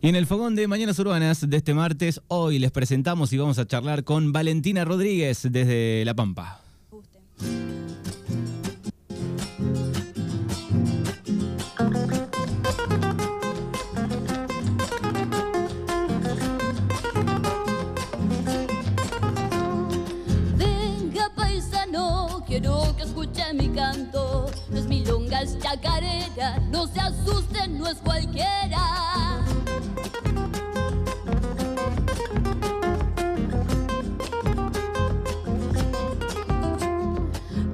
Y en el fogón de Mañanas Urbanas de este martes, hoy les presentamos y vamos a charlar con Valentina Rodríguez desde La Pampa. Venga paisano, quiero que escuche mi canto. No es chacarera, no se asusten, no es cualquiera.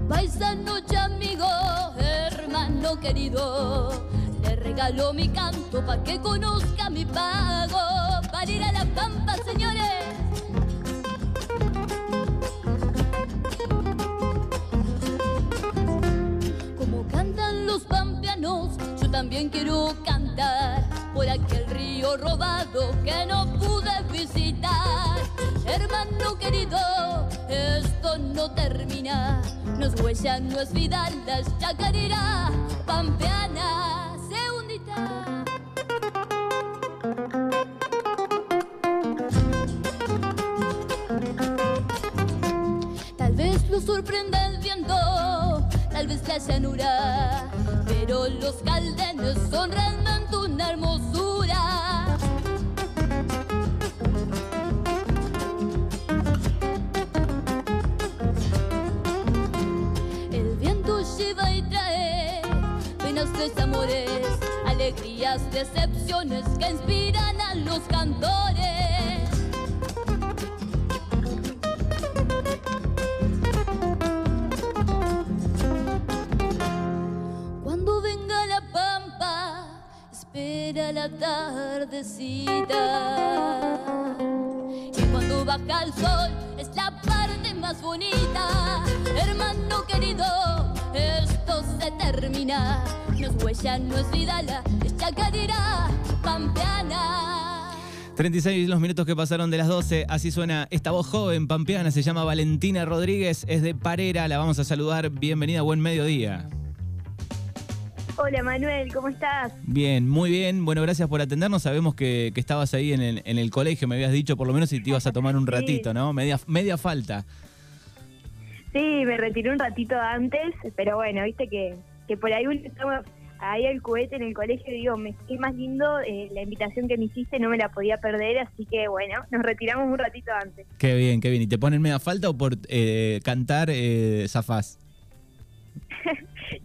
Paisano y amigo, hermano querido, le regalo mi canto para que conozca mi pago. Para ir a la pampa, señores. Quiero cantar por aquel río robado que no pude visitar. Hermano querido, esto no termina. No es huella, no es vidal, la chacarera pampeana segundita. Tal vez lo sorprenda el viento, tal vez la llanura, los caldenes son realmente una hermosura. El viento lleva y trae penas, desamores, alegrías, decepciones que inspiran a los cantores. Tardecita. Y cuando baja el sol, es la parte más bonita. Hermano querido, esto se termina. No es huella, no es vidala, es chacarera pampeana. 36 los minutos que pasaron de las 12, así suena esta voz joven pampeana, se llama Valentina Rodríguez, es de Parera, la vamos a saludar, bienvenida, buen mediodía. Hola Manuel, ¿cómo estás? Bien, muy bien, bueno, gracias por atendernos, sabemos que, que estabas ahí en el, en el colegio, me habías dicho por lo menos si te ibas a tomar un Sí. ratito, ¿no? Media, media falta. Sí, me retiré un ratito antes, pero bueno, viste que, que por ahí uno estaba ahí al cohete en el colegio y digo, me qué más lindo, eh, la invitación que me hiciste no me la podía perder, así que bueno, nos retiramos un ratito antes. Qué bien, qué bien. ¿Y te ponen media falta o por eh, cantar eh, zafás?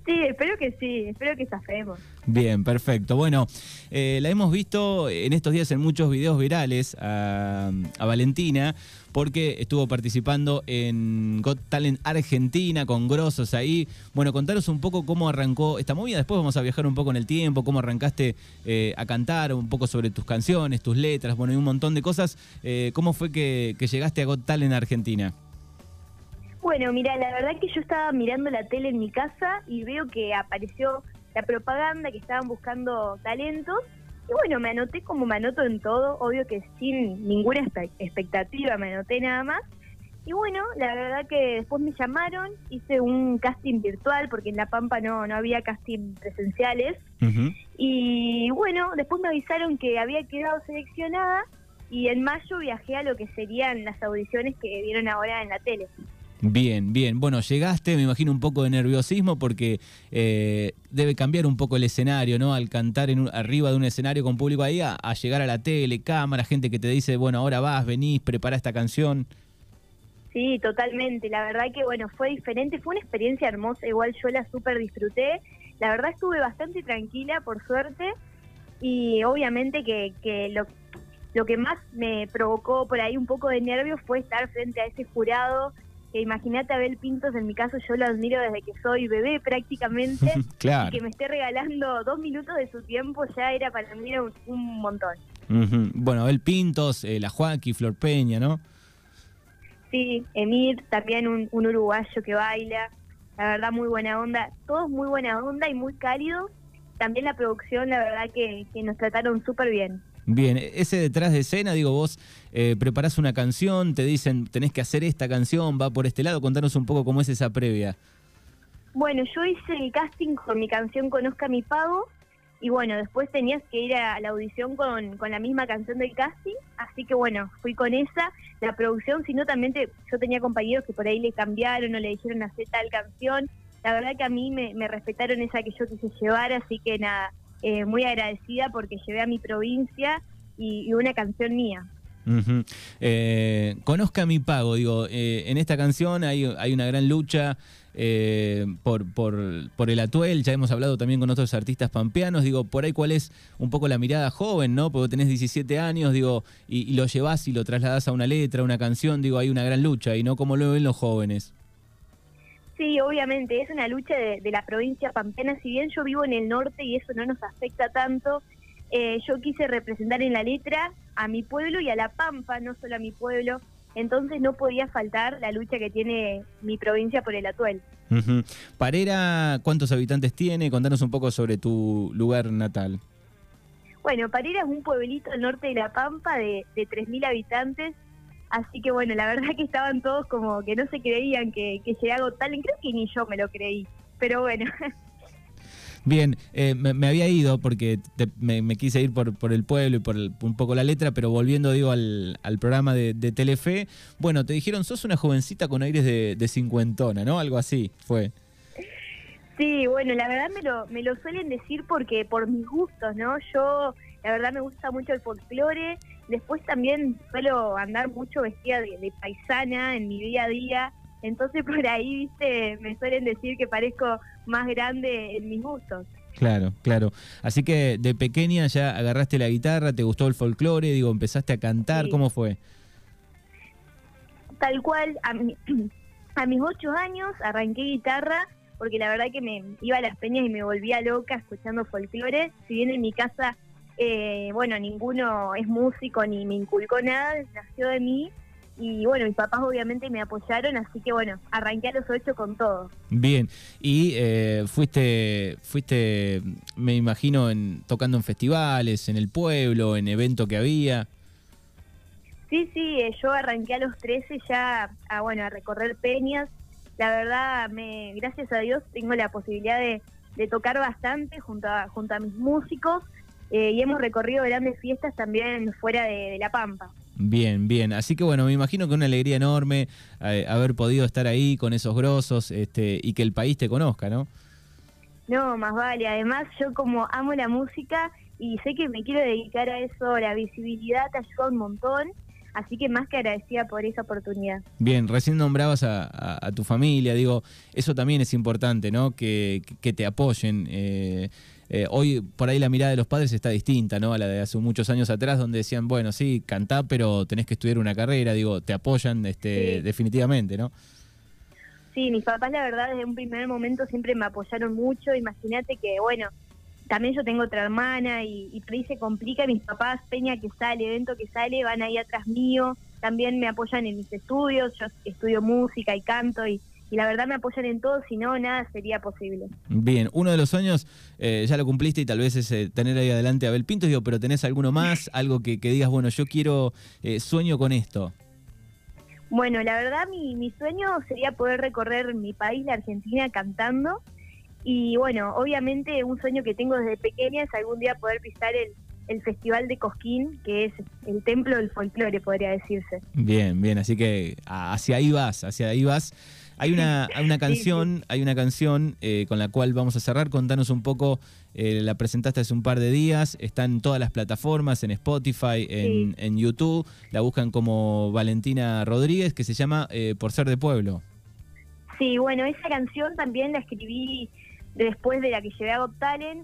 Sí, espero que sí, espero que zafemos. Bien, perfecto. Bueno, eh, la hemos visto en estos días en muchos videos virales a, Valentina porque estuvo participando en Got Talent Argentina con grosos ahí. Bueno, contaros un poco cómo arrancó esta movida. Después vamos a viajar un poco en el tiempo, cómo arrancaste eh, a cantar, un poco sobre tus canciones, tus letras, bueno, y un montón de cosas. Eh, ¿Cómo fue que, que llegaste a Got Talent Argentina? Bueno, mira, la verdad que yo estaba mirando la tele en mi casa y veo que apareció la propaganda que estaban buscando talentos. Y bueno, me anoté como me anoto en todo, obvio que sin ninguna expectativa, me anoté nada más. Y bueno, la verdad que después me llamaron, hice un casting virtual porque en La Pampa no, no había casting presenciales. Y bueno, después me avisaron que había quedado seleccionada y en mayo viajé a lo que serían las audiciones que vieron ahora en la tele. Bien, bien. Bueno, llegaste, me imagino un poco de nerviosismo porque eh, debe cambiar un poco el escenario, ¿no? Al cantar en un- arriba de un escenario con público ahí, a, llegar a la tele, cámara, gente que te dice, bueno, ahora vas, venís, prepara esta canción. Sí, totalmente. La verdad que, bueno, fue diferente, fue una experiencia hermosa, igual yo la súper disfruté. La verdad estuve bastante tranquila, por suerte, y obviamente que, que lo, lo que más me provocó por ahí un poco de nervios fue estar frente a ese jurado, que imagínate a Abel Pintos, en mi caso yo lo admiro desde que soy bebé prácticamente, y claro. que me esté regalando dos minutos de su tiempo ya era para mí era un, un montón. Bueno, El Pintos, eh, la Joaquín, Flor Peña, ¿no? Sí, Emir, también un, un uruguayo que baila, la verdad muy buena onda, todos muy buena onda y muy cálidos. También la producción, la verdad que, que nos trataron súper bien. Bien, ese detrás de escena, digo, vos eh, preparás una canción, te dicen, tenés que hacer esta canción, va por este lado, contanos un poco cómo es esa previa. Bueno, yo hice el casting con mi canción Conozca mi pago Y bueno, después tenías que ir a la audición con, con la misma canción del casting, así que bueno, fui con esa. La producción, sino también te- yo tenía compañeros que por ahí le cambiaron o le dijeron hacer tal canción. La verdad que a mí me, me respetaron esa que yo quise llevar, así que nada, eh, muy agradecida porque llevé a mi provincia y, una canción mía. Eh, conozca mi pago, digo, eh, en esta canción hay, hay una gran lucha eh, por, por, por el atuel, ya hemos hablado también con otros artistas pampeanos, digo, por ahí cuál es un poco la mirada joven, ¿no? Porque tenés 17 años, digo, y, lo llevás y lo trasladás a una letra, a una canción, digo, hay una gran lucha, y no como lo ven los jóvenes. Sí, obviamente, es una lucha de, de la provincia pampeana. Si bien yo vivo en el norte y eso no nos afecta tanto, eh, yo quise representar en la letra a mi pueblo y a la Pampa, no solo a mi pueblo. Entonces no podía faltar la lucha que tiene mi provincia por el atuel. Ujú. Parera, ¿cuántos habitantes tiene? Contanos un poco sobre tu lugar natal. Bueno, Parera es un pueblito al norte de la Pampa de, de 3.000 habitantes. Así que bueno, la verdad que estaban todos como que no se creían que, que llegaba Talent. Creo que ni yo me lo creí. Pero bueno, Bien, eh, me, me había ido porque te- me, me quise ir por, por el pueblo y por el- un poco la letra, pero volviendo, digo, al, al programa de, de Telefe, bueno, te dijeron, sos una jovencita con aires de, de cincuentona, ¿no? Algo así fue. Sí, bueno, la verdad me lo, me lo suelen decir porque por mis gustos, ¿no? Yo, la verdad me gusta mucho el folclore, después también suelo andar mucho vestida de, de paisana en mi día a día, entonces por ahí, viste, me suelen decir que parezco más grande en mis gustos. Claro, claro. Así que de pequeña ya agarraste la guitarra, te gustó el folclore, digo, empezaste a cantar, Sí. ¿cómo fue? Tal cual, a, mi- a mis ocho años arranqué guitarra porque la verdad que me iba a las peñas y me volvía loca escuchando folclore. Si bien en mi casa, eh, bueno, ninguno es músico ni me inculcó nada, nació de mí. Y bueno, mis papás obviamente me apoyaron, así que bueno, arranqué a los ocho con todo. Bien, y eh, fuiste, fuiste, me imagino, en, tocando en festivales, en el pueblo, en evento que había. Sí, sí, eh, yo arranqué a los 13 ya a, bueno, a recorrer peñas. La verdad, me, gracias a Dios, tengo la posibilidad de, de tocar bastante junto a, junto a mis músicos eh, y hemos recorrido grandes fiestas también fuera de, de La Pampa. Bien, bien. Así que bueno, me imagino que una alegría enorme eh, haber podido estar ahí con esos grosos este, y que el país te conozca, ¿no? No, más vale. Además, yo como amo la música y sé que me quiero dedicar a eso, la visibilidad te ayuda un montón. Así que más que agradecida por esa oportunidad. Bien, recién nombrabas a, a- a tu familia, digo, eso también es importante, ¿no? Que, que te apoyen. eh, eh, hoy por ahí la mirada de los padres está distinta, ¿no? A la de hace muchos años atrás, donde decían, bueno, sí, cantá, pero tenés que estudiar una carrera, digo, te apoyan este, Sí. definitivamente, ¿no? Sí, mis papás la verdad desde un primer momento siempre me apoyaron mucho. Imagínate que, bueno, también yo tengo otra hermana y, y por ahí se complica. Mis papás, peña que sale, evento que sale, van ahí atrás mío. También me apoyan en mis estudios. Yo estudio música y canto y, y la verdad me apoyan en todo. Si no, nada sería posible. Bien, uno de los sueños eh, ya lo cumpliste y tal vez es eh, tener ahí adelante a Abel Pinto, digo, pero tenés alguno más, algo que, que digas, bueno, yo quiero, eh, sueño con esto. Bueno, la verdad mi, mi sueño sería poder recorrer mi país, la Argentina, cantando. Y bueno, obviamente un sueño que tengo desde pequeña es algún día poder pisar el, el Festival de Cosquín, que es el templo del folclore, podría decirse. Bien, bien, así que hacia ahí vas, hacia ahí vas. Hay una, hay una Sí, canción, hay una canción eh, con la cual vamos a cerrar. Contanos un poco, eh, la presentaste hace un par de días, está en todas las plataformas, en Spotify, en, Sí. en YouTube. La buscan como Valentina Rodríguez, que se llama eh, Por ser de pueblo. Sí, bueno, esa canción también la escribí después de la que llevé a Got.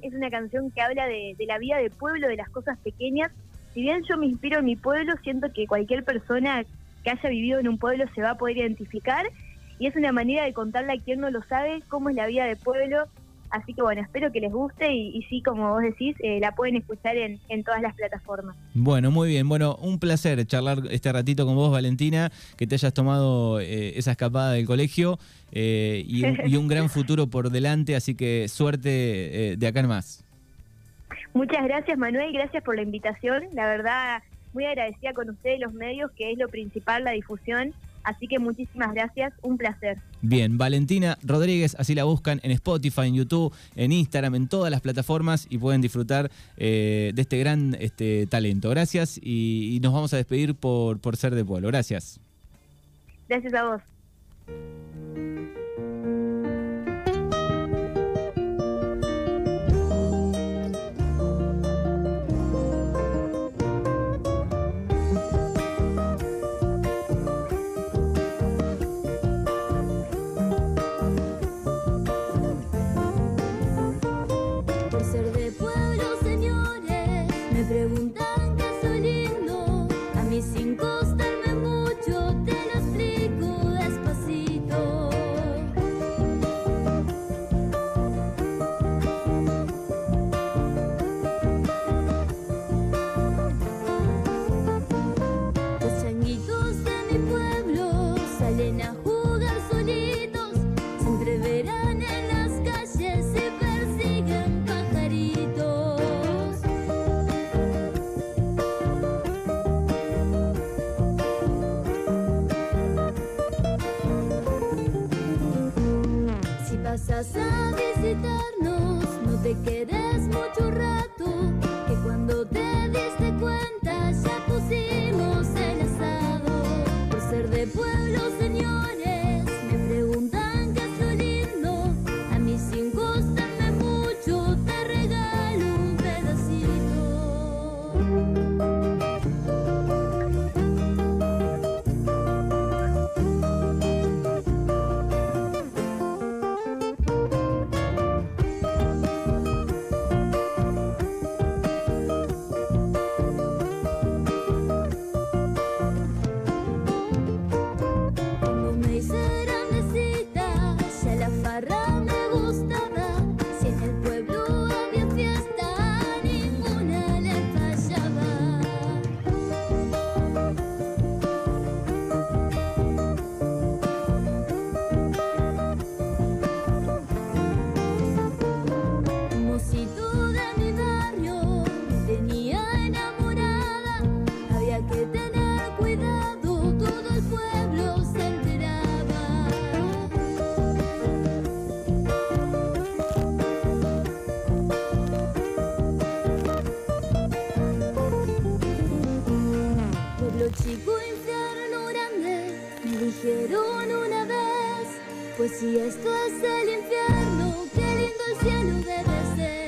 Es una canción que habla de, de la vida del pueblo, de las cosas pequeñas. Si bien yo me inspiro en mi pueblo, siento que cualquier persona que haya vivido en un pueblo se va a poder identificar. Y es una manera de contarle a quien no lo sabe cómo es la vida del pueblo. Así que bueno, espero que les guste y, y sí, como vos decís, eh, la pueden escuchar en, en todas las plataformas. Bueno, muy bien. Bueno, un placer charlar este ratito con vos, Valentina, que te hayas tomado eh, esa escapada del colegio eh, y, un, y un gran futuro por delante, así que suerte eh, de acá en más. Muchas gracias Manuel, gracias por la invitación. La verdad, muy agradecida con ustedes los medios, que es lo principal, la difusión. Así que muchísimas gracias, un placer. Bien, Valentina Rodríguez, así la buscan en Spotify, en YouTube, en Instagram, en todas las plataformas y pueden disfrutar eh, de este gran este, talento. Gracias y, y nos vamos a despedir por, por ser de pueblo. Gracias. Gracias a vos. pueblo chico, infierno grande, me dijeron una vez, pues si esto es el infierno, qué lindo el cielo debe ser.